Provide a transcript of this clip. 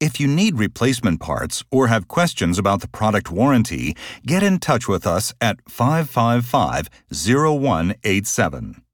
If you need replacement parts or have questions about the product warranty, get in touch with us at 555 0187.